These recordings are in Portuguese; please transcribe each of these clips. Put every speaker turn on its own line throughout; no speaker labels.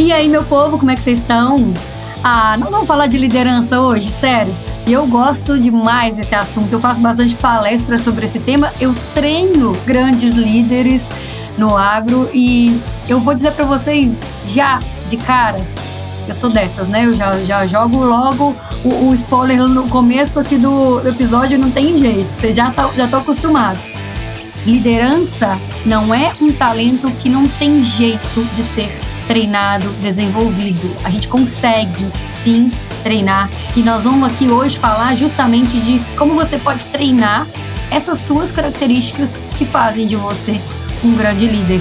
E aí, meu povo, como é que vocês estão? Ah, nós vamos falar de liderança hoje, sério. E eu gosto demais desse assunto. Eu faço bastante palestras sobre esse tema. Eu treino grandes líderes no agro e eu vou dizer para vocês já de cara. Eu sou dessas, né? Eu já, já jogo logo o, o spoiler no começo aqui do, episódio, não tem jeito. Vocês já estão já acostumados. Liderança não é um talento que não tem jeito de ser treinado, desenvolvido. A gente consegue sim treinar e nós vamos aqui hoje falar justamente de como você pode treinar essas suas características que fazem de você um grande líder.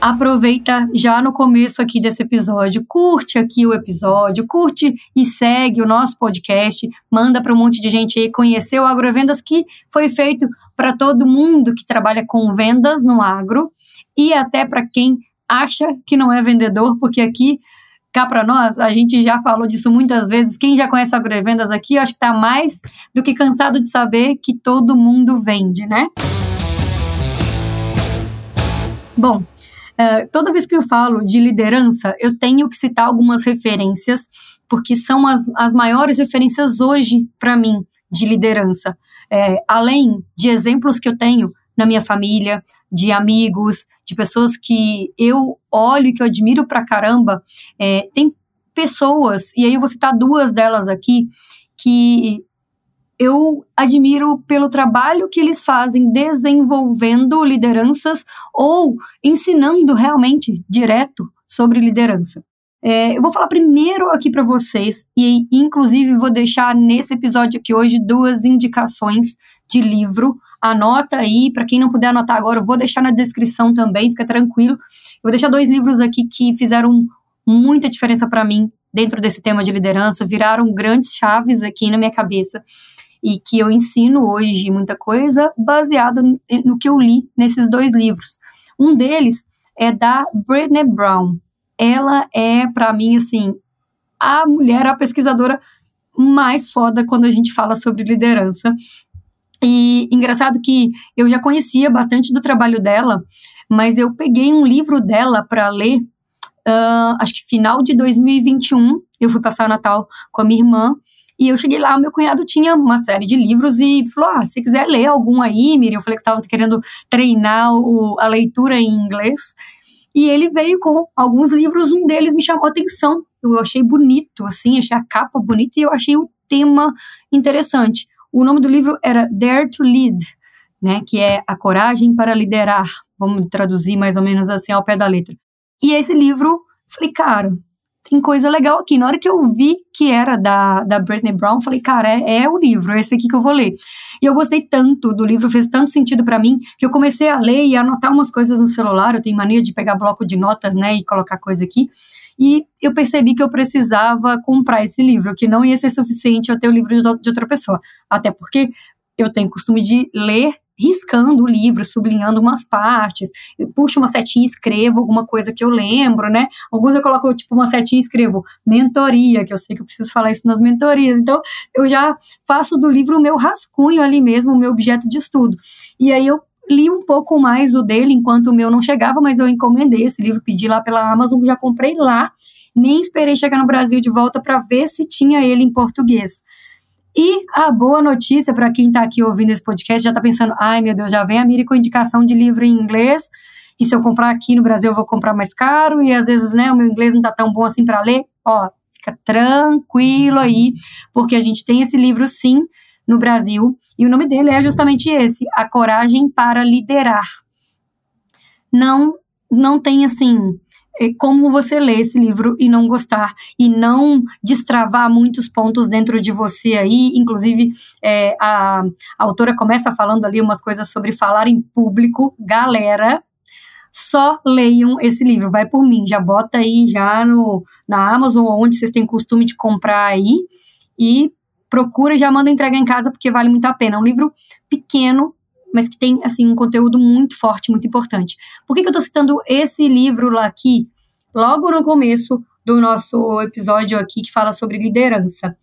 Aproveita já no começo aqui desse episódio, curte aqui o episódio, curte e segue o nosso podcast, manda para um monte de gente aí conhecer o Agrovendas que foi feito para todo mundo que trabalha com vendas no agro e até para quem acha que não é vendedor, porque aqui cá para nós, a gente já falou disso muitas vezes. Quem já conhece Agrovendas aqui, eu acho que está mais do que cansado de saber que todo mundo vende, né? Bom, Uh, toda vez que eu falo de liderança, eu tenho que citar algumas referências, porque são as, as maiores referências hoje para mim de liderança. É, além de exemplos que eu tenho na minha família, de amigos, de pessoas que eu olho e que eu admiro pra caramba, é, tem pessoas, e aí eu vou citar duas delas aqui, que eu admiro pelo trabalho que eles fazem desenvolvendo lideranças ou ensinando realmente direto sobre liderança. É, eu vou falar primeiro aqui para vocês, e inclusive vou deixar nesse episódio aqui hoje duas indicações de livro. Anota aí, para quem não puder anotar agora, eu vou deixar na descrição também, fica tranquilo. Eu vou deixar dois livros aqui que fizeram muita diferença para mim dentro desse tema de liderança, viraram grandes chaves aqui na minha cabeça e que eu ensino hoje muita coisa baseado no que eu li nesses dois livros. Um deles é da Brené Brown. Ela é, para mim, assim, a mulher, a pesquisadora mais foda quando a gente fala sobre liderança. E engraçado que eu já conhecia bastante do trabalho dela, mas eu peguei um livro dela para ler, uh, acho que final de 2021. Eu fui passar Natal com a minha irmã e eu cheguei lá, meu cunhado tinha uma série de livros e falou: Ah, se quiser ler algum aí, Miriam, eu falei que estava querendo treinar o, a leitura em inglês. E ele veio com alguns livros, um deles me chamou a atenção. Eu achei bonito, assim, achei a capa bonita e eu achei o tema interessante. O nome do livro era Dare to Lead, né, que é A Coragem para Liderar. Vamos traduzir mais ou menos assim ao pé da letra. E esse livro, falei, cara, tem coisa legal aqui. Na hora que eu vi que era da, da Britney Brown, falei, cara, é, é o livro, é esse aqui que eu vou ler. E eu gostei tanto do livro, fez tanto sentido para mim, que eu comecei a ler e anotar umas coisas no celular. Eu tenho mania de pegar bloco de notas, né, e colocar coisa aqui. E eu percebi que eu precisava comprar esse livro, que não ia ser suficiente eu ter o livro de outra pessoa. Até porque eu tenho costume de ler riscando o livro, sublinhando umas partes, puxo uma setinha e escrevo alguma coisa que eu lembro, né? Alguns eu coloco, tipo, uma setinha e escrevo mentoria, que eu sei que eu preciso falar isso nas mentorias. Então, eu já faço do livro o meu rascunho ali mesmo, o meu objeto de estudo. E aí eu li um pouco mais o dele enquanto o meu não chegava, mas eu encomendei esse livro, pedi lá pela Amazon, já comprei lá, nem esperei chegar no Brasil de volta para ver se tinha ele em português. E a boa notícia para quem está aqui ouvindo esse podcast já está pensando: ai meu Deus, já vem a Miri com indicação de livro em inglês. E se eu comprar aqui no Brasil, eu vou comprar mais caro. E às vezes, né, o meu inglês não está tão bom assim para ler. Ó, fica tranquilo aí, porque a gente tem esse livro sim no Brasil. E o nome dele é justamente esse: A Coragem para Liderar. Não, não tem assim como você lê esse livro e não gostar e não destravar muitos pontos dentro de você aí. Inclusive, é, a, a autora começa falando ali umas coisas sobre falar em público. Galera, só leiam esse livro, vai por mim, já bota aí já no, na Amazon onde vocês têm costume de comprar aí e procura e já manda entregar em casa porque vale muito a pena. É um livro pequeno, mas que tem assim um conteúdo muito forte, muito importante. Por que, que eu estou citando esse livro lá aqui, logo no começo do nosso episódio aqui que fala sobre liderança?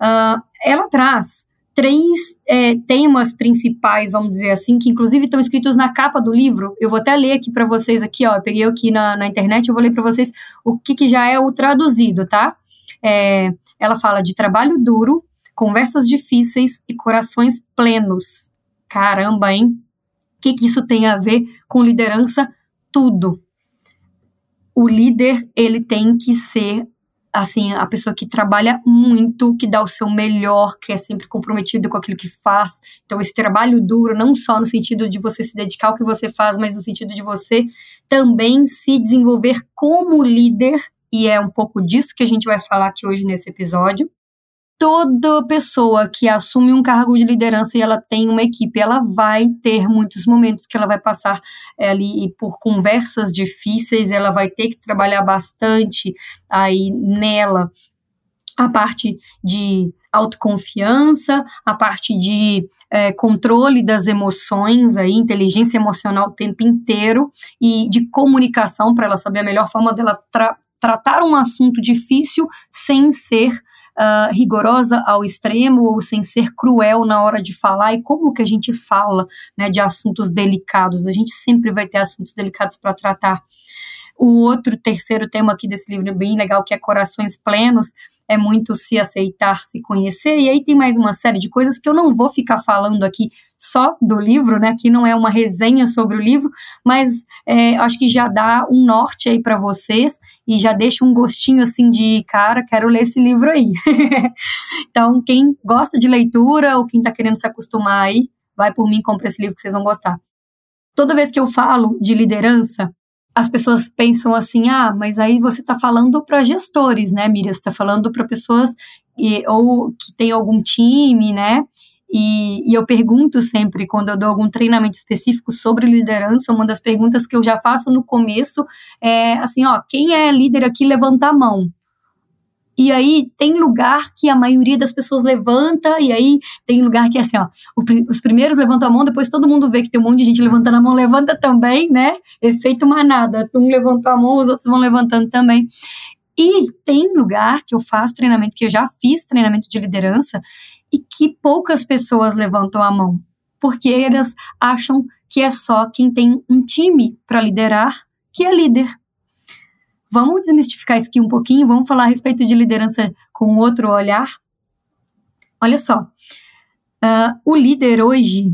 Uh, ela traz três é, temas principais, vamos dizer assim, que inclusive estão escritos na capa do livro. Eu vou até ler aqui para vocês aqui, ó. Eu peguei aqui na, na internet, eu vou ler para vocês o que, que já é o traduzido, tá? É, ela fala de trabalho duro, conversas difíceis e corações plenos. Caramba, hein? O que, que isso tem a ver com liderança? Tudo. O líder, ele tem que ser assim, a pessoa que trabalha muito, que dá o seu melhor, que é sempre comprometido com aquilo que faz. Então, esse trabalho duro, não só no sentido de você se dedicar ao que você faz, mas no sentido de você também se desenvolver como líder, e é um pouco disso que a gente vai falar aqui hoje nesse episódio toda pessoa que assume um cargo de liderança e ela tem uma equipe, ela vai ter muitos momentos que ela vai passar é, ali por conversas difíceis, ela vai ter que trabalhar bastante aí nela. A parte de autoconfiança, a parte de é, controle das emoções, aí, inteligência emocional o tempo inteiro e de comunicação para ela saber a melhor forma dela tra tratar um assunto difícil sem ser uh, rigorosa ao extremo ou sem ser cruel na hora de falar e como que a gente fala né, de assuntos delicados. A gente sempre vai ter assuntos delicados para tratar. O outro, terceiro tema aqui desse livro bem legal, que é Corações Plenos, é muito se aceitar, se conhecer. E aí tem mais uma série de coisas que eu não vou ficar falando aqui só do livro, né? Que não é uma resenha sobre o livro, mas é, acho que já dá um norte aí para vocês e já deixa um gostinho assim de cara, quero ler esse livro aí. então, quem gosta de leitura ou quem está querendo se acostumar aí, vai por mim, compra esse livro que vocês vão gostar. Toda vez que eu falo de liderança, as pessoas pensam assim: ah, mas aí você está falando para gestores, né, Miriam? Você está falando para pessoas e, ou que tem algum time, né? E, e, eu pergunto sempre, quando eu dou algum treinamento específico sobre liderança, uma das perguntas que eu já faço no começo é assim: ó, quem é líder aqui, levanta a mão. E aí tem lugar que a maioria das pessoas levanta, e aí tem lugar que é assim, ó, os primeiros levantam a mão, depois todo mundo vê que tem um monte de gente levantando a mão, levanta também, né? Efeito manada. Um levantou a mão, os outros vão levantando também. E tem lugar que eu faço treinamento, que eu já fiz treinamento de liderança, e que poucas pessoas levantam a mão, porque elas acham que é só quem tem um time para liderar que é líder. Vamos desmistificar isso aqui um pouquinho, vamos falar a respeito de liderança com outro olhar. Olha só, uh, o líder hoje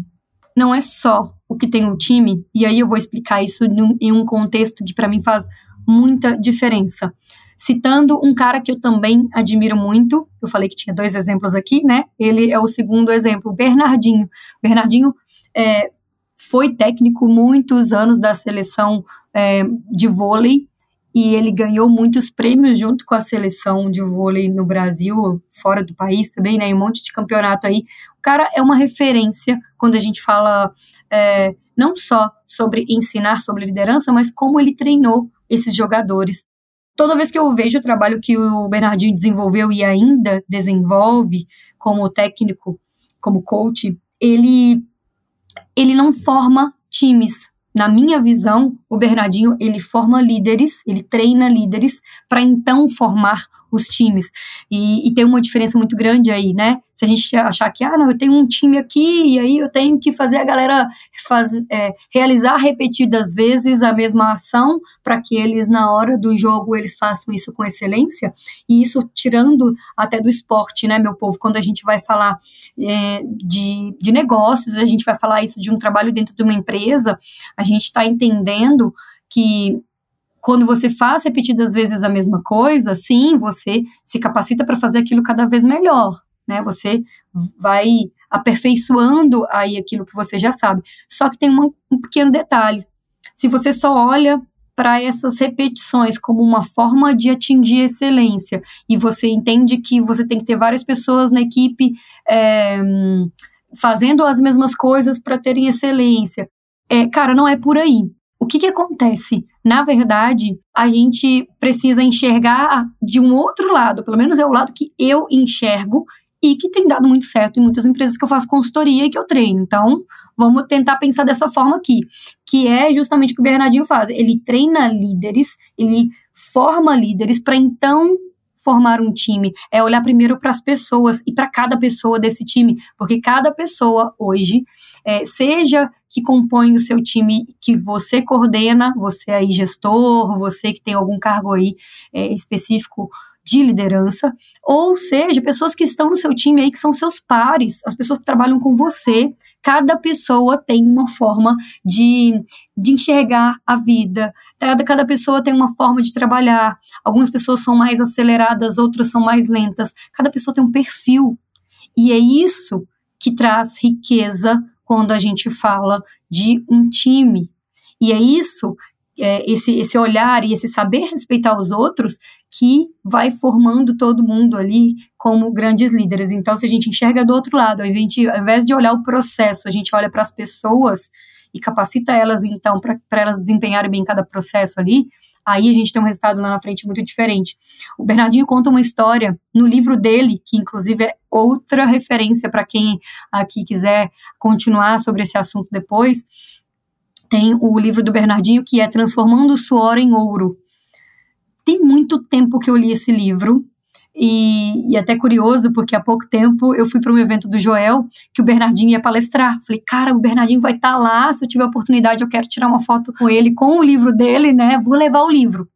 não é só o que tem um time, e aí eu vou explicar isso em um contexto que para mim faz muita diferença. Citando um cara que eu também admiro muito, eu falei que tinha dois exemplos aqui, né? Ele é o segundo exemplo, Bernardinho. Bernardinho é, foi técnico muitos anos da seleção é, de vôlei e ele ganhou muitos prêmios junto com a seleção de vôlei no Brasil, fora do país também, né? Um monte de campeonato aí. O cara é uma referência quando a gente fala é, não só sobre ensinar sobre liderança, mas como ele treinou esses jogadores. Toda vez que eu vejo o trabalho que o Bernardinho desenvolveu e ainda desenvolve como técnico, como coach, ele ele não forma times, na minha visão, o Bernardinho ele forma líderes, ele treina líderes para então formar os times. E, e, tem uma diferença muito grande aí, né? Se a gente achar que, ah, não, eu tenho um time aqui e aí eu tenho que fazer a galera faz, é, realizar repetidas vezes a mesma ação para que eles, na hora do jogo, eles façam isso com excelência. E isso tirando até do esporte, né, meu povo? Quando a gente vai falar é, de, de negócios, a gente vai falar isso de um trabalho dentro de uma empresa, a gente está entendendo que quando você faz repetidas vezes a mesma coisa, sim, você se capacita para fazer aquilo cada vez melhor, né? Você vai aperfeiçoando aí aquilo que você já sabe. Só que tem um, pequeno detalhe. Se você só olha para essas repetições como uma forma de atingir excelência e você entende que você tem que ter várias pessoas na equipe é, fazendo as mesmas coisas para terem excelência, é, cara, não é por aí. O que, que acontece? Na verdade, a gente precisa enxergar de um outro lado, pelo menos é o lado que eu enxergo e que tem dado muito certo em muitas empresas que eu faço consultoria e que eu treino. Então, vamos tentar pensar dessa forma aqui, que é justamente o que o Bernardinho faz. Ele treina líderes, ele forma líderes para então formar um time, é olhar primeiro para as pessoas e para cada pessoa desse time, porque cada pessoa hoje, é, seja que compõe o seu time que você coordena, você aí gestor, você que tem algum cargo aí é, específico de liderança, ou seja, pessoas que estão no seu time aí que são seus pares, as pessoas que trabalham com você. Cada pessoa tem uma forma de, de enxergar a vida, cada, cada pessoa tem uma forma de trabalhar. Algumas pessoas são mais aceleradas, outras são mais lentas. Cada pessoa tem um perfil. E é isso que traz riqueza quando a gente fala de um time. E é isso, é, esse, esse olhar e esse saber respeitar os outros que vai formando todo mundo ali como grandes líderes. Então, se a gente enxerga do outro lado, ao invés de olhar o processo, a gente olha para as pessoas e capacita elas, então, para elas desempenharem bem cada processo ali, aí a gente tem um resultado lá na frente muito diferente. O Bernardinho conta uma história no livro dele, que inclusive é outra referência para quem aqui quiser continuar sobre esse assunto depois. Tem o livro do Bernardinho que é Transformando o Suor em Ouro tem muito tempo que eu li esse livro. E, e até curioso, porque há pouco tempo eu fui para um evento do Joel que o Bernardinho ia palestrar. Falei, cara, o Bernardinho vai estar tá lá. Se eu tiver oportunidade, eu quero tirar uma foto com ele, com o livro dele, né? Vou levar o livro.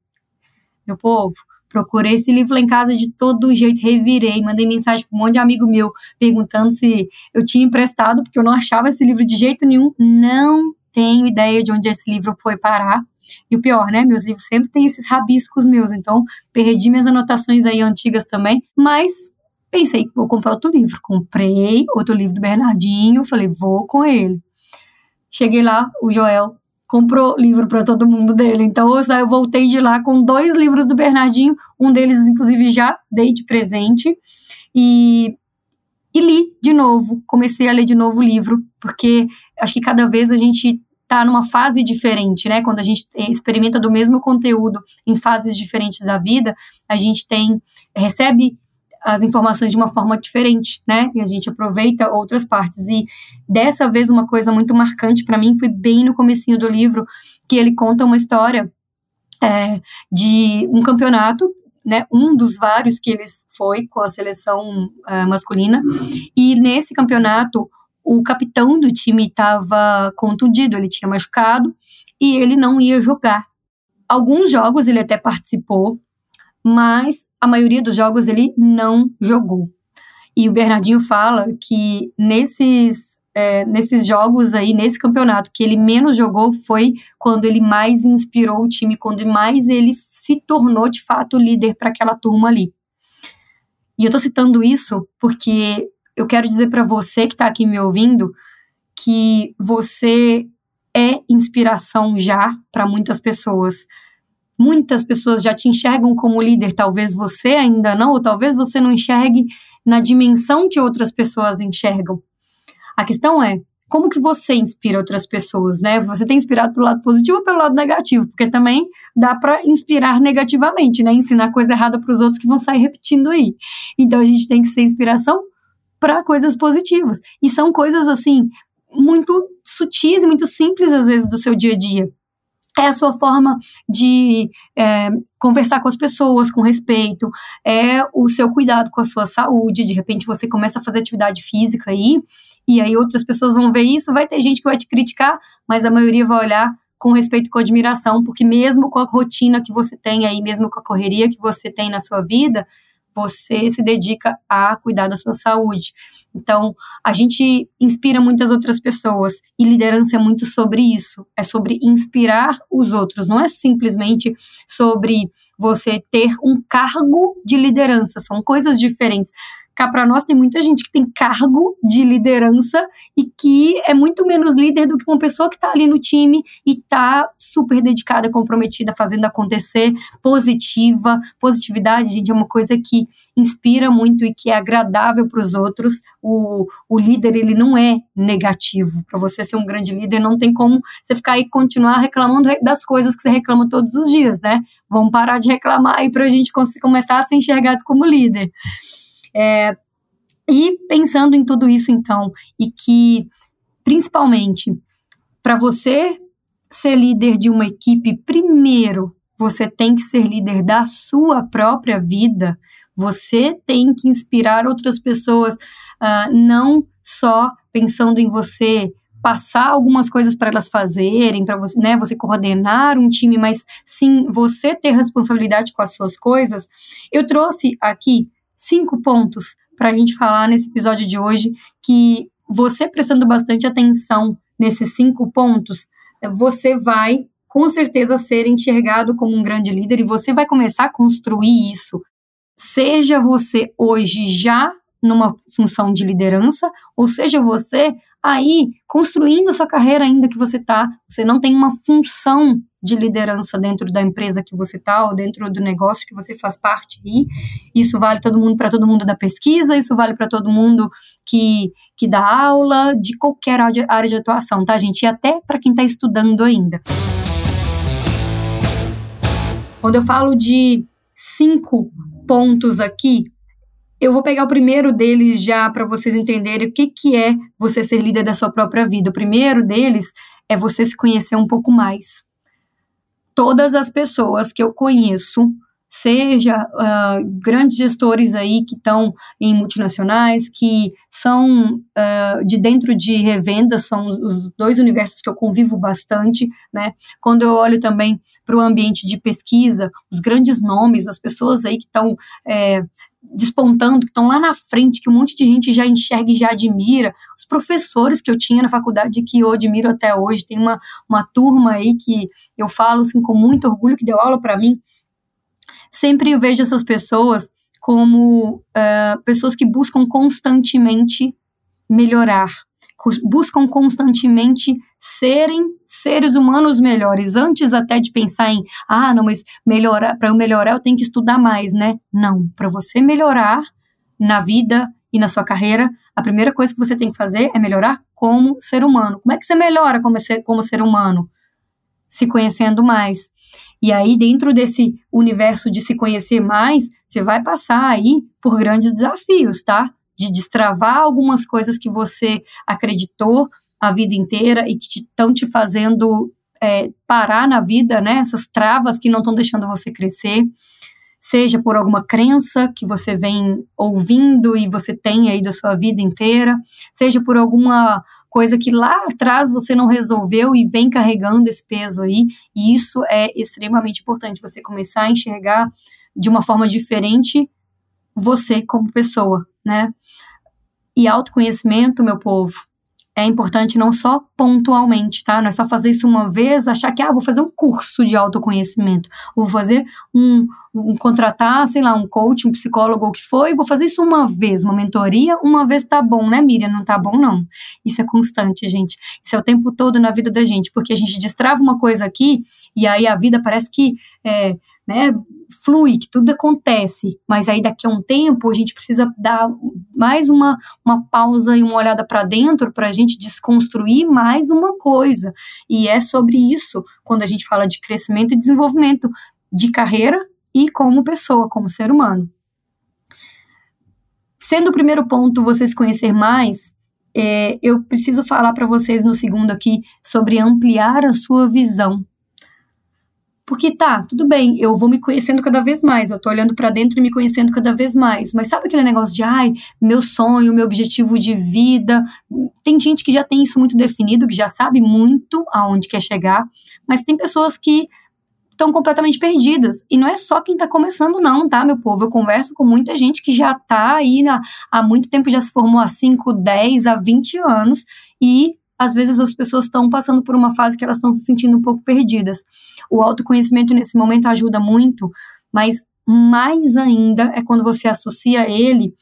Meu povo, procurei esse livro lá em casa de todo jeito, revirei, mandei mensagem para um monte de amigo meu perguntando se eu tinha emprestado, porque eu não achava esse livro de jeito nenhum. Não tenho ideia de onde esse livro foi parar. E o pior, né? Meus livros sempre têm esses rabiscos meus, então perdi minhas anotações aí antigas também, mas pensei, vou comprar outro livro. Comprei outro livro do Bernardinho, falei, vou com ele. Cheguei lá, o Joel comprou livro para todo mundo dele. Então eu voltei de lá com dois livros do Bernardinho, um deles inclusive já dei de presente e e li de novo, comecei a ler de novo o livro, porque acho que cada vez a gente tá numa fase diferente, né? Quando a gente experimenta do mesmo conteúdo em fases diferentes da vida, a gente tem recebe as informações de uma forma diferente, né? E a gente aproveita outras partes. E dessa vez uma coisa muito marcante para mim foi bem no comecinho do livro que ele conta uma história é, de um campeonato, né? Um dos vários que ele foi com a seleção uh, masculina. E nesse campeonato o capitão do time estava contundido, ele tinha machucado e ele não ia jogar. Alguns jogos ele até participou, mas a maioria dos jogos ele não jogou. E o Bernardinho fala que nesses, é, nesses jogos aí, nesse campeonato, que ele menos jogou foi quando ele mais inspirou o time, quando mais ele se tornou de fato líder para aquela turma ali. E eu estou citando isso porque eu quero dizer para você que está aqui me ouvindo que você é inspiração já para muitas pessoas. Muitas pessoas já te enxergam como líder, talvez você ainda não, ou talvez você não enxergue na dimensão que outras pessoas enxergam. A questão é, como que você inspira outras pessoas, né? Você tem inspirado pelo lado positivo ou pelo lado negativo? Porque também dá para inspirar negativamente, né? Ensinar coisa errada para os outros que vão sair repetindo aí. Então a gente tem que ser inspiração para coisas positivas. E são coisas assim muito sutis e muito simples às vezes do seu dia a dia. É a sua forma de é, conversar com as pessoas com respeito, é o seu cuidado com a sua saúde. De repente você começa a fazer atividade física aí, e aí outras pessoas vão ver isso. Vai ter gente que vai te criticar, mas a maioria vai olhar com respeito e com admiração, porque mesmo com a rotina que você tem aí, mesmo com a correria que você tem na sua vida, você se dedica a cuidar da sua saúde. Então, a gente inspira muitas outras pessoas e liderança é muito sobre isso, é sobre inspirar os outros, não é simplesmente sobre você ter um cargo de liderança, são coisas diferentes. Cá para nós tem muita gente que tem cargo de liderança e que é muito menos líder do que uma pessoa que está ali no time e está super dedicada, comprometida, fazendo acontecer, positiva. Positividade, gente, é uma coisa que inspira muito e que é agradável para os outros. O, o líder, ele não é negativo. Para você ser um grande líder, não tem como você ficar aí continuar reclamando das coisas que você reclama todos os dias, né? Vamos parar de reclamar aí para a gente começar a ser enxergado como líder. É, e pensando em tudo isso, então, e que, principalmente, para você ser líder de uma equipe, primeiro, você tem que ser líder da sua própria vida. Você tem que inspirar outras pessoas, uh, não só pensando em você passar algumas coisas para elas fazerem, para você, né, você coordenar um time, mas sim você ter responsabilidade com as suas coisas. Eu trouxe aqui cinco pontos para a gente falar nesse episódio de hoje que você prestando bastante atenção nesses cinco pontos, você vai com certeza ser enxergado como um grande líder e você vai começar a construir isso. Seja você hoje já numa função de liderança, ou seja você aí construindo sua carreira ainda que você tá, você não tem uma função de liderança dentro da empresa que você tá ou dentro do negócio que você faz parte aí. Isso vale todo mundo para todo mundo da pesquisa, isso vale para todo mundo que que dá aula de qualquer área de atuação, tá, gente? E até para quem está estudando ainda. Quando eu falo de cinco pontos aqui, eu vou pegar o primeiro deles já para vocês entenderem o que, que é você ser líder da sua própria vida. O primeiro deles é você se conhecer um pouco mais. Todas as pessoas que eu conheço, seja uh, grandes gestores aí que estão em multinacionais, que são uh, de dentro de revendas, são os dois universos que eu convivo bastante, né? Quando eu olho também para o ambiente de pesquisa, os grandes nomes, as pessoas aí que estão é, despontando, que estão lá na frente, que um monte de gente já enxerga e já admira. Os professores que eu tinha na faculdade, que eu admiro até hoje, tem uma, uma turma aí que eu falo assim, com muito orgulho, que deu aula para mim. Sempre eu vejo essas pessoas como uh, pessoas que buscam constantemente melhorar, buscam constantemente serem seres humanos melhores, antes até de pensar em, ah, não, mas melhorar, para eu melhorar eu tenho que estudar mais, né? Não, para você melhorar na vida e na sua carreira, a primeira coisa que você tem que fazer é melhorar como ser humano. Como é que você melhora como ser, como ser humano? Se conhecendo mais. E aí, dentro desse universo de se conhecer mais, você vai passar aí por grandes desafios, tá? De destravar algumas coisas que você acreditou a vida inteira e que estão te, te, fazendo é, parar na vida, né? Essas travas que não estão deixando você crescer, seja por alguma crença que você vem ouvindo e você tem aí da sua vida inteira, seja por alguma coisa que lá atrás você não resolveu e vem carregando esse peso aí, e isso é extremamente importante, você começar a enxergar de uma forma diferente você como pessoa, né? E autoconhecimento, meu povo, é importante não só pontualmente, tá? Não é só fazer isso uma vez, achar que, ah, vou fazer um curso de autoconhecimento, vou fazer um, um contratar, sei lá, um coach, um psicólogo, o que for, e vou fazer isso uma vez, uma mentoria, uma vez tá bom, né, Miriam? Não tá bom, não. Isso é constante, gente. Isso é o tempo todo na vida da gente, porque a gente destrava uma coisa aqui, e aí a vida parece que, é, né, flui, que tudo acontece, mas aí daqui a um tempo a gente precisa dar mais uma, uma pausa e uma olhada para dentro para a gente desconstruir mais uma coisa. E é sobre isso quando a gente fala de crescimento e desenvolvimento de carreira e como pessoa, como ser humano. Sendo o primeiro ponto você se conhecer mais, é, eu preciso falar para vocês no segundo aqui sobre ampliar a sua visão porque tá, tudo bem, eu vou me conhecendo cada vez mais, eu tô olhando para dentro e me conhecendo cada vez mais. Mas sabe aquele negócio de, ai, meu sonho, meu objetivo de vida? Tem gente que já tem isso muito definido, que já sabe muito aonde quer chegar, mas tem pessoas que estão completamente perdidas. E não é só quem está começando, não, tá, meu povo? Eu converso com muita gente que já está aí na, há muito tempo, já se formou há 5, 10, há 20 anos e às vezes as pessoas estão passando por uma fase que elas estão se sentindo um pouco perdidas. O autoconhecimento nesse momento ajuda muito, mas mais ainda é quando você associa ele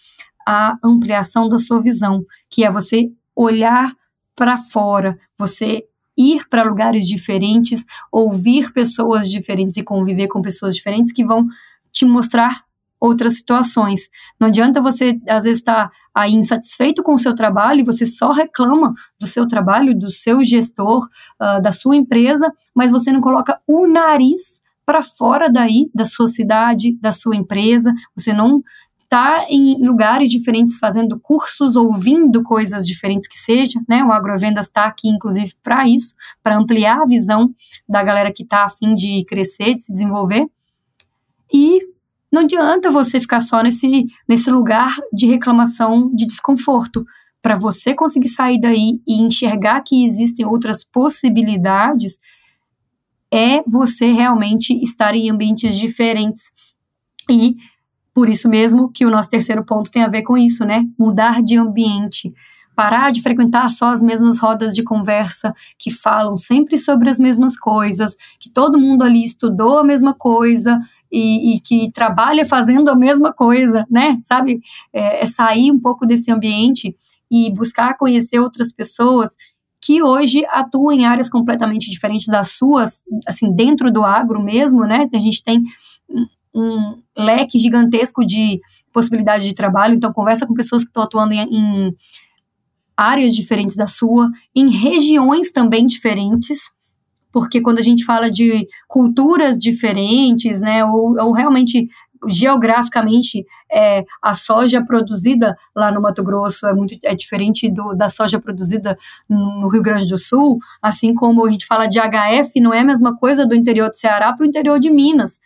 à ampliação da sua visão, que é você olhar para fora, você ir para lugares diferentes, ouvir pessoas diferentes e conviver com pessoas diferentes que vão te mostrar outras situações. Não adianta você, às vezes, estar tá aí insatisfeito com o seu trabalho e você só reclama do seu trabalho, do seu gestor, uh, da sua empresa, mas você não coloca o nariz para fora daí, da sua cidade, da sua empresa, você não estar em lugares diferentes, fazendo cursos, ouvindo coisas diferentes que seja, né? O Agrovendas está aqui, inclusive, para isso, para ampliar a visão da galera que está a fim de crescer, de se desenvolver. E não adianta você ficar só nesse, nesse lugar de reclamação, de desconforto. Para você conseguir sair daí e enxergar que existem outras possibilidades, é você realmente estar em ambientes diferentes. E por isso mesmo que o nosso terceiro ponto tem a ver com isso, né? Mudar de ambiente. Parar de frequentar só as mesmas rodas de conversa que falam sempre sobre as mesmas coisas, que todo mundo ali estudou a mesma coisa e, e que trabalha fazendo a mesma coisa, né? Sabe? É, é sair um pouco desse ambiente e buscar conhecer outras pessoas que hoje atuam em áreas completamente diferentes das suas, assim, dentro do agro mesmo, né? A gente tem um leque gigantesco de possibilidades de trabalho, então conversa com pessoas que estão atuando em, em áreas diferentes da sua, em regiões também diferentes, porque quando a gente fala de culturas diferentes, né, ou, ou realmente geograficamente é, a soja produzida lá no Mato Grosso é muito é diferente do, da soja produzida no Rio Grande do Sul, assim como a gente fala de HF, não é a mesma coisa do interior do Ceará para o interior de Minas.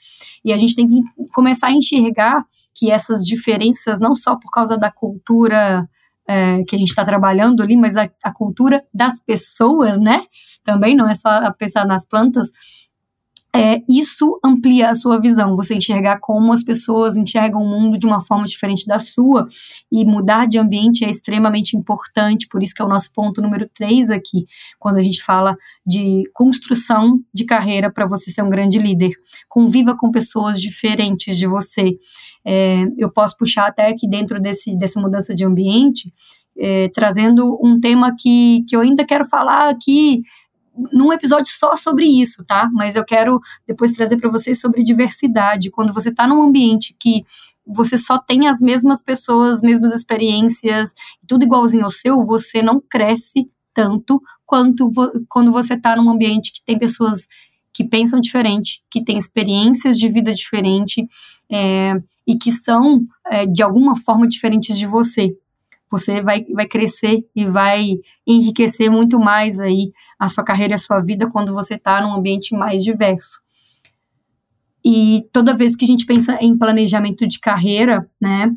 E a gente tem que começar a enxergar que essas diferenças, não só por causa da cultura é, que a gente está trabalhando ali, mas a, a cultura das pessoas, né? Também não é só pensar nas plantas, é, isso amplia a sua visão, você enxergar como as pessoas enxergam o mundo de uma forma diferente da sua, e mudar de ambiente é extremamente importante, por isso que é o nosso ponto número 3 aqui, quando a gente fala de construção de carreira para você ser um grande líder. Conviva com pessoas diferentes de você. É, eu posso puxar até aqui dentro desse, dessa mudança de ambiente, é, trazendo um tema que, que eu ainda quero falar aqui num episódio só sobre isso, tá? Mas eu quero depois trazer para vocês sobre diversidade. Quando você está num ambiente que você só tem as mesmas pessoas, as mesmas experiências, tudo igualzinho ao seu, você não cresce tanto quanto vo quando você está num ambiente que tem pessoas que pensam diferente, que têm experiências de vida diferente é, e que são, é, de alguma forma, diferentes de você. Você vai, vai crescer e vai enriquecer muito mais aí a sua carreira a sua vida quando você está num ambiente mais diverso. E toda vez que a gente pensa em planejamento de carreira, né,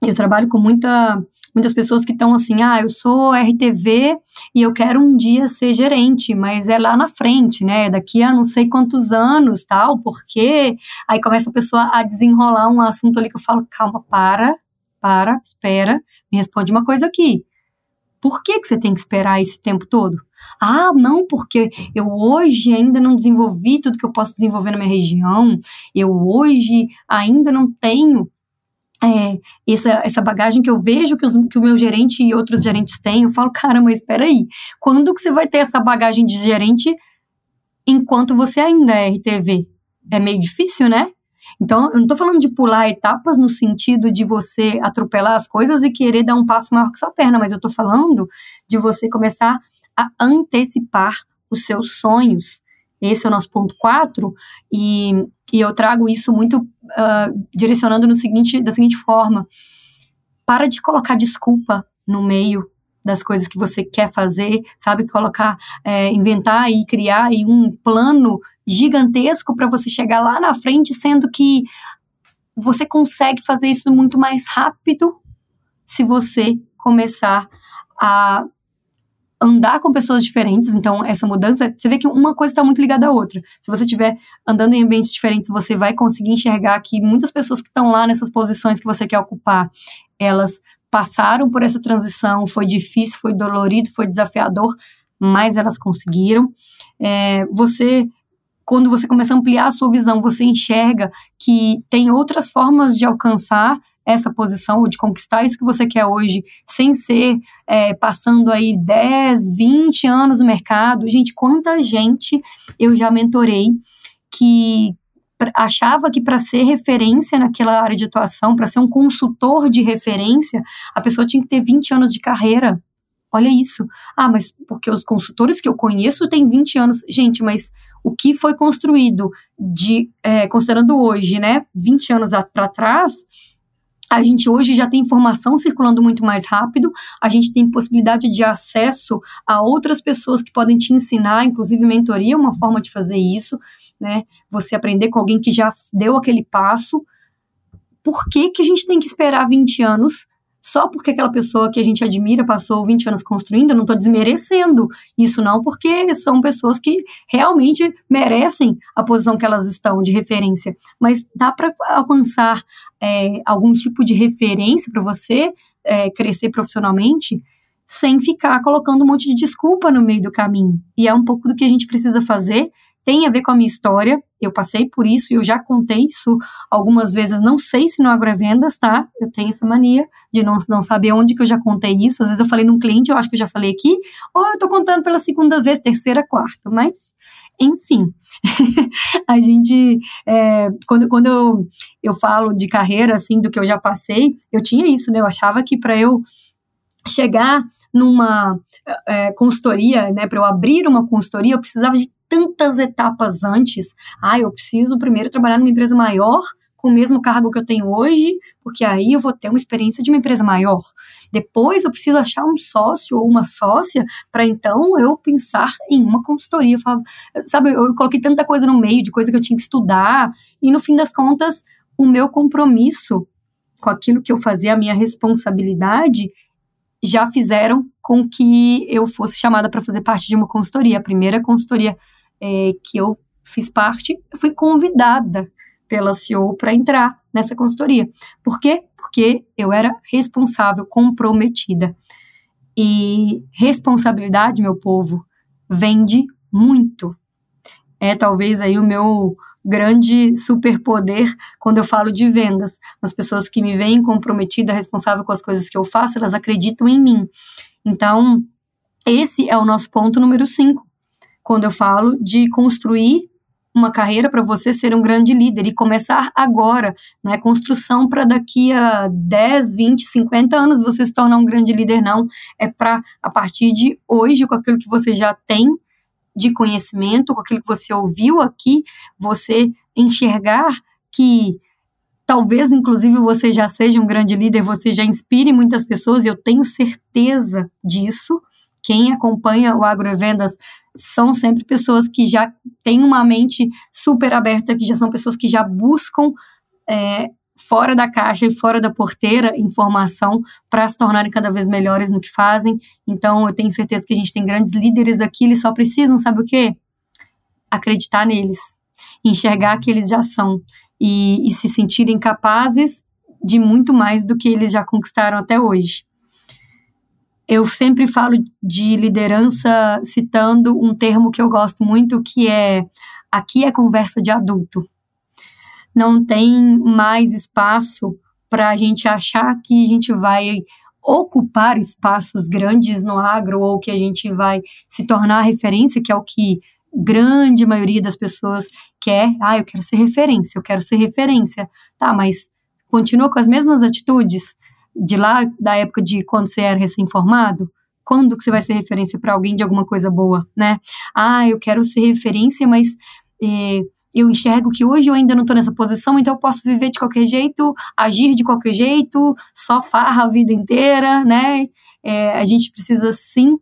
eu trabalho com muita, muitas pessoas que estão assim, ah, eu sou RTV e eu quero um dia ser gerente, mas é lá na frente, né? Daqui a não sei quantos anos, tal, porque aí começa a pessoa a desenrolar um assunto ali que eu falo, calma, para, para, espera, me responde uma coisa aqui. Por que, que você tem que esperar esse tempo todo? Ah, não, porque eu hoje ainda não desenvolvi tudo que eu posso desenvolver na minha região, eu hoje ainda não tenho é, essa, essa bagagem que eu vejo que, os, que o meu gerente e outros gerentes têm. Eu falo, caramba, espera aí, quando que você vai ter essa bagagem de gerente enquanto você ainda é RTV? É meio difícil, né? Então, eu não estou falando de pular etapas no sentido de você atropelar as coisas e querer dar um passo maior que sua perna, mas eu estou falando de você começar a antecipar os seus sonhos. Esse é o nosso ponto 4, e, e eu trago isso muito uh, direcionando no seguinte, da seguinte forma: para de colocar desculpa no meio das coisas que você quer fazer, sabe? Colocar, é, inventar e criar um plano gigantesco para você chegar lá na frente, sendo que você consegue fazer isso muito mais rápido se você começar a andar com pessoas diferentes, então essa mudança, você vê que uma coisa está muito ligada à outra. Se você estiver andando em ambientes diferentes, você vai conseguir enxergar que muitas pessoas que estão lá nessas posições que você quer ocupar, elas passaram por essa transição, foi difícil, foi dolorido, foi desafiador, mas elas conseguiram. É, você quando você começa a ampliar a sua visão, você enxerga que tem outras formas de alcançar essa posição, ou de conquistar isso que você quer hoje, sem ser é, passando aí 10, 20 anos no mercado. Gente, quanta gente eu já mentorei que achava que para ser referência naquela área de atuação, para ser um consultor de referência, a pessoa tinha que ter 20 anos de carreira. Olha isso. Ah, mas porque os consultores que eu conheço têm 20 anos. Gente, mas o que foi construído de, é, considerando hoje, né, 20 anos para trás, a gente hoje já tem informação circulando muito mais rápido, a gente tem possibilidade de acesso a outras pessoas que podem te ensinar, inclusive mentoria é uma forma de fazer isso, né? Você aprender com alguém que já deu aquele passo. Por que, que a gente tem que esperar 20 anos só porque aquela pessoa que a gente admira passou 20 anos construindo, eu não estou desmerecendo isso não, porque são pessoas que realmente merecem a posição que elas estão de referência. Mas dá para alcançar é, algum tipo de referência para você é, crescer profissionalmente sem ficar colocando um monte de desculpa no meio do caminho. E é um pouco do que a gente precisa fazer tem a ver com a minha história. Eu passei por isso e eu já contei isso algumas vezes. Não sei se no agrovendas, tá? Eu tenho essa mania de não, não saber onde que eu já contei isso. Às vezes eu falei num cliente, eu acho que eu já falei aqui, ou eu tô contando pela segunda vez, terceira, quarta. Mas, enfim, a gente, é, quando, quando eu, eu falo de carreira, assim, do que eu já passei, eu tinha isso, né? Eu achava que para eu chegar numa é, consultoria, né, para eu abrir uma consultoria, eu precisava de tantas etapas antes. Ah, eu preciso primeiro trabalhar numa empresa maior com o mesmo cargo que eu tenho hoje, porque aí eu vou ter uma experiência de uma empresa maior. Depois eu preciso achar um sócio ou uma sócia para então eu pensar em uma consultoria. Eu sabe, eu coloquei tanta coisa no meio de coisa que eu tinha que estudar e no fim das contas o meu compromisso com aquilo que eu fazia, a minha responsabilidade, já fizeram com que eu fosse chamada para fazer parte de uma consultoria. A primeira consultoria é, que eu fiz parte, eu fui convidada pela CEO para entrar nessa consultoria. Por quê? Porque eu era responsável, comprometida. E responsabilidade, meu povo, vende muito. É talvez aí o meu grande superpoder quando eu falo de vendas. As pessoas que me veem comprometida, responsável com as coisas que eu faço, elas acreditam em mim. Então, esse é o nosso ponto número 5 quando eu falo de construir uma carreira para você ser um grande líder e começar agora, né? Construção para daqui a 10, 20, 50 anos você se tornar um grande líder, não. É para, a partir de hoje, com aquilo que você já tem de conhecimento, com aquilo que você ouviu aqui, você enxergar que talvez, inclusive, você já seja um grande líder, você já inspire muitas pessoas, e eu tenho certeza disso. Quem acompanha o Agrovendas são sempre pessoas que já têm uma mente super aberta, que já são pessoas que já buscam é, fora da caixa e fora da porteira informação para se tornarem cada vez melhores no que fazem. Então, eu tenho certeza que a gente tem grandes líderes aqui, eles só precisam, sabe o quê? Acreditar neles, enxergar que eles já são e, e se sentirem capazes de muito mais do que eles já conquistaram até hoje. Eu sempre falo de liderança citando um termo que eu gosto muito, que é aqui é conversa de adulto. Não tem mais espaço para a gente achar que a gente vai ocupar espaços grandes no agro ou que a gente vai se tornar referência, que é o que grande maioria das pessoas quer. Ah, eu quero ser referência, eu quero ser referência. Tá, mas continua com as mesmas atitudes? De lá, da época de quando você era recém-formado? Quando que você vai ser referência para alguém de alguma coisa boa, né? Ah, eu quero ser referência, mas é, eu enxergo que hoje eu ainda não estou nessa posição, então eu posso viver de qualquer jeito, agir de qualquer jeito, só farra a vida inteira, né? É, a gente precisa sim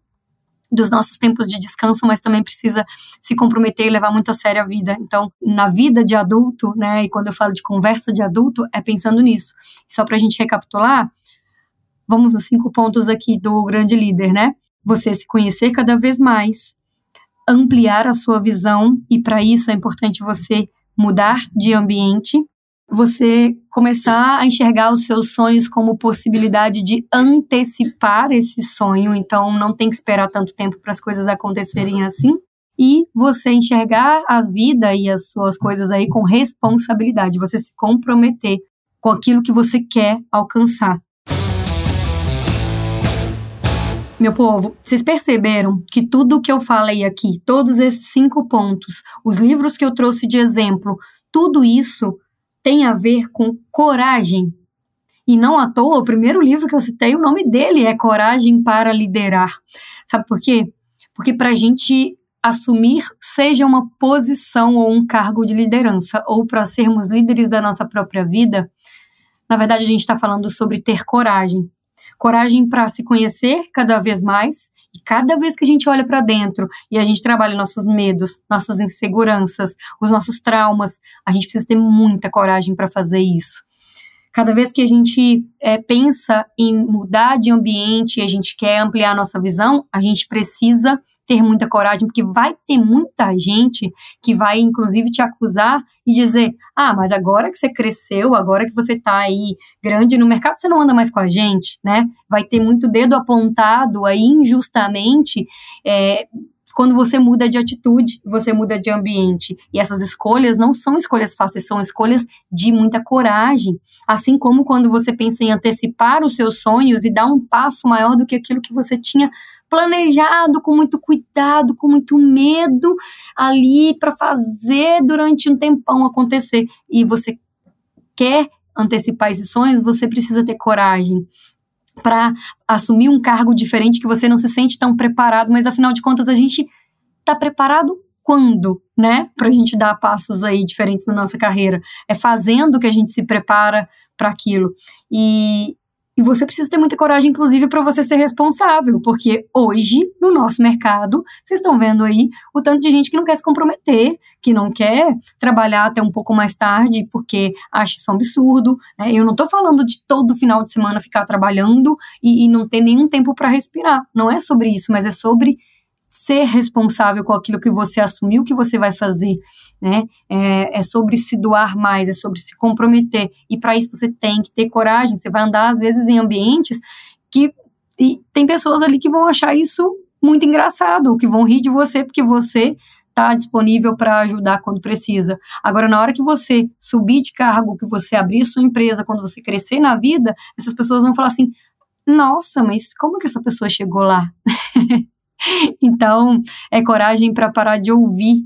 dos nossos tempos de descanso, mas também precisa se comprometer e levar muito a sério a vida. Então, na vida de adulto, né, e quando eu falo de conversa de adulto, é pensando nisso. Só para a gente recapitular, vamos nos cinco pontos aqui do grande líder, né? Você se conhecer cada vez mais, ampliar a sua visão, e para isso é importante você mudar de ambiente, você começar a enxergar os seus sonhos como possibilidade de antecipar esse sonho, então não tem que esperar tanto tempo para as coisas acontecerem assim. E você enxergar as vidas e as suas coisas aí com responsabilidade, você se comprometer com aquilo que você quer alcançar. Meu povo, vocês perceberam que tudo o que eu falei aqui, todos esses cinco pontos, os livros que eu trouxe de exemplo, tudo isso tem a ver com coragem. E não à toa, o primeiro livro que eu citei, o nome dele é Coragem para Liderar. Sabe por quê? Porque para a gente assumir, seja uma posição ou um cargo de liderança, ou para sermos líderes da nossa própria vida, Na verdade, a gente está falando sobre ter coragem. Coragem para se conhecer cada vez mais. E cada vez que a gente olha para dentro e a gente trabalha nossos medos, nossas inseguranças, os nossos traumas, a gente precisa ter muita coragem para fazer isso. Cada vez que a gente é, pensa em mudar de ambiente e a gente quer ampliar a nossa visão, a gente precisa ter muita coragem, porque vai ter muita gente que vai, inclusive, te acusar e dizer: ah, mas agora que você cresceu, agora que você está aí grande no mercado, você não anda mais com a gente, né? Vai ter muito dedo apontado aí injustamente. É, quando você muda de atitude, você muda de ambiente. E essas escolhas não são escolhas fáceis, são escolhas de muita coragem. Assim como quando você pensa em antecipar os seus sonhos e dar um passo maior do que aquilo que você tinha planejado com muito cuidado, com muito medo ali para fazer durante um tempão acontecer. E você quer antecipar esses sonhos, você precisa ter coragem para assumir um cargo diferente que você não se sente tão preparado, mas afinal de contas a gente está preparado quando, né? Para a gente dar passos aí diferentes na nossa carreira. É fazendo que a gente se prepara para aquilo. E, e você precisa ter muita coragem, inclusive, para você ser responsável, porque hoje, no nosso mercado, vocês estão vendo aí o tanto de gente que não quer se comprometer, que não quer trabalhar até um pouco mais tarde, porque acha isso um absurdo. Né? Eu não estou falando de todo final de semana ficar trabalhando e, e não ter nenhum tempo para respirar. Não é sobre isso, mas é sobre ser responsável com aquilo que você assumiu que você vai fazer, né? É, é sobre se doar mais, é sobre se comprometer. E para isso você tem que ter coragem. Você vai andar, às vezes, em ambientes que. E tem pessoas ali que vão achar isso muito engraçado, que vão rir de você porque você está disponível para ajudar quando precisa. Agora, na hora que você subir de cargo, que você abrir sua empresa, quando você crescer na vida, essas pessoas vão falar assim: nossa, mas como que essa pessoa chegou lá? Então, é coragem para parar de ouvir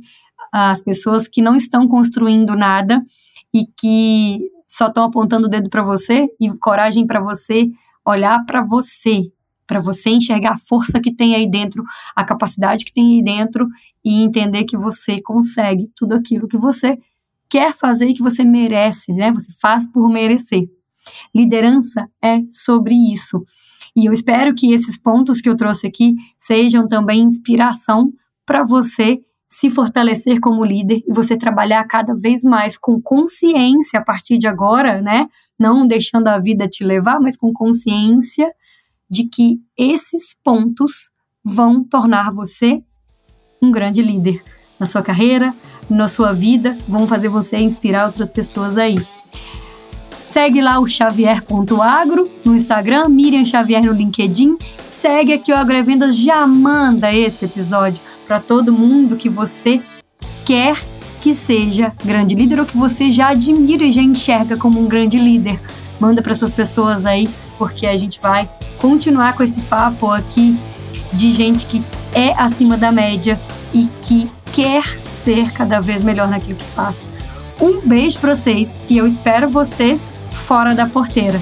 as pessoas que não estão construindo nada e que só estão apontando o dedo para você e coragem para você olhar para você, para você enxergar a força que tem aí dentro, a capacidade que tem aí dentro e entender que você consegue tudo aquilo que você quer fazer e que você merece, né? Você faz por merecer. Liderança é sobre isso. E eu espero que esses pontos que eu trouxe aqui sejam também inspiração para você se fortalecer como líder e você trabalhar cada vez mais com consciência a partir de agora, né? Não deixando a vida te levar, mas com consciência de que esses pontos vão tornar você um grande líder na sua carreira, na sua vida, vão fazer você inspirar outras pessoas aí. Segue lá o xavier.agro no Instagram, Miriam Xavier no LinkedIn. Segue aqui o Agrovendas, já manda esse episódio para todo mundo que você quer que seja grande líder ou que você já admira e já enxerga como um grande líder. Manda para essas pessoas aí, porque a gente vai continuar com esse papo aqui de gente que é acima da média e que quer ser cada vez melhor naquilo que faz. Um beijo para vocês e eu espero vocês fora da porteira.